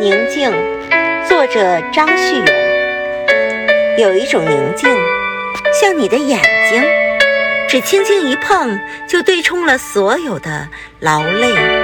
宁静，作者张旭勇。有一种宁静，像你的眼睛，只轻轻一碰，就对冲了所有的劳累。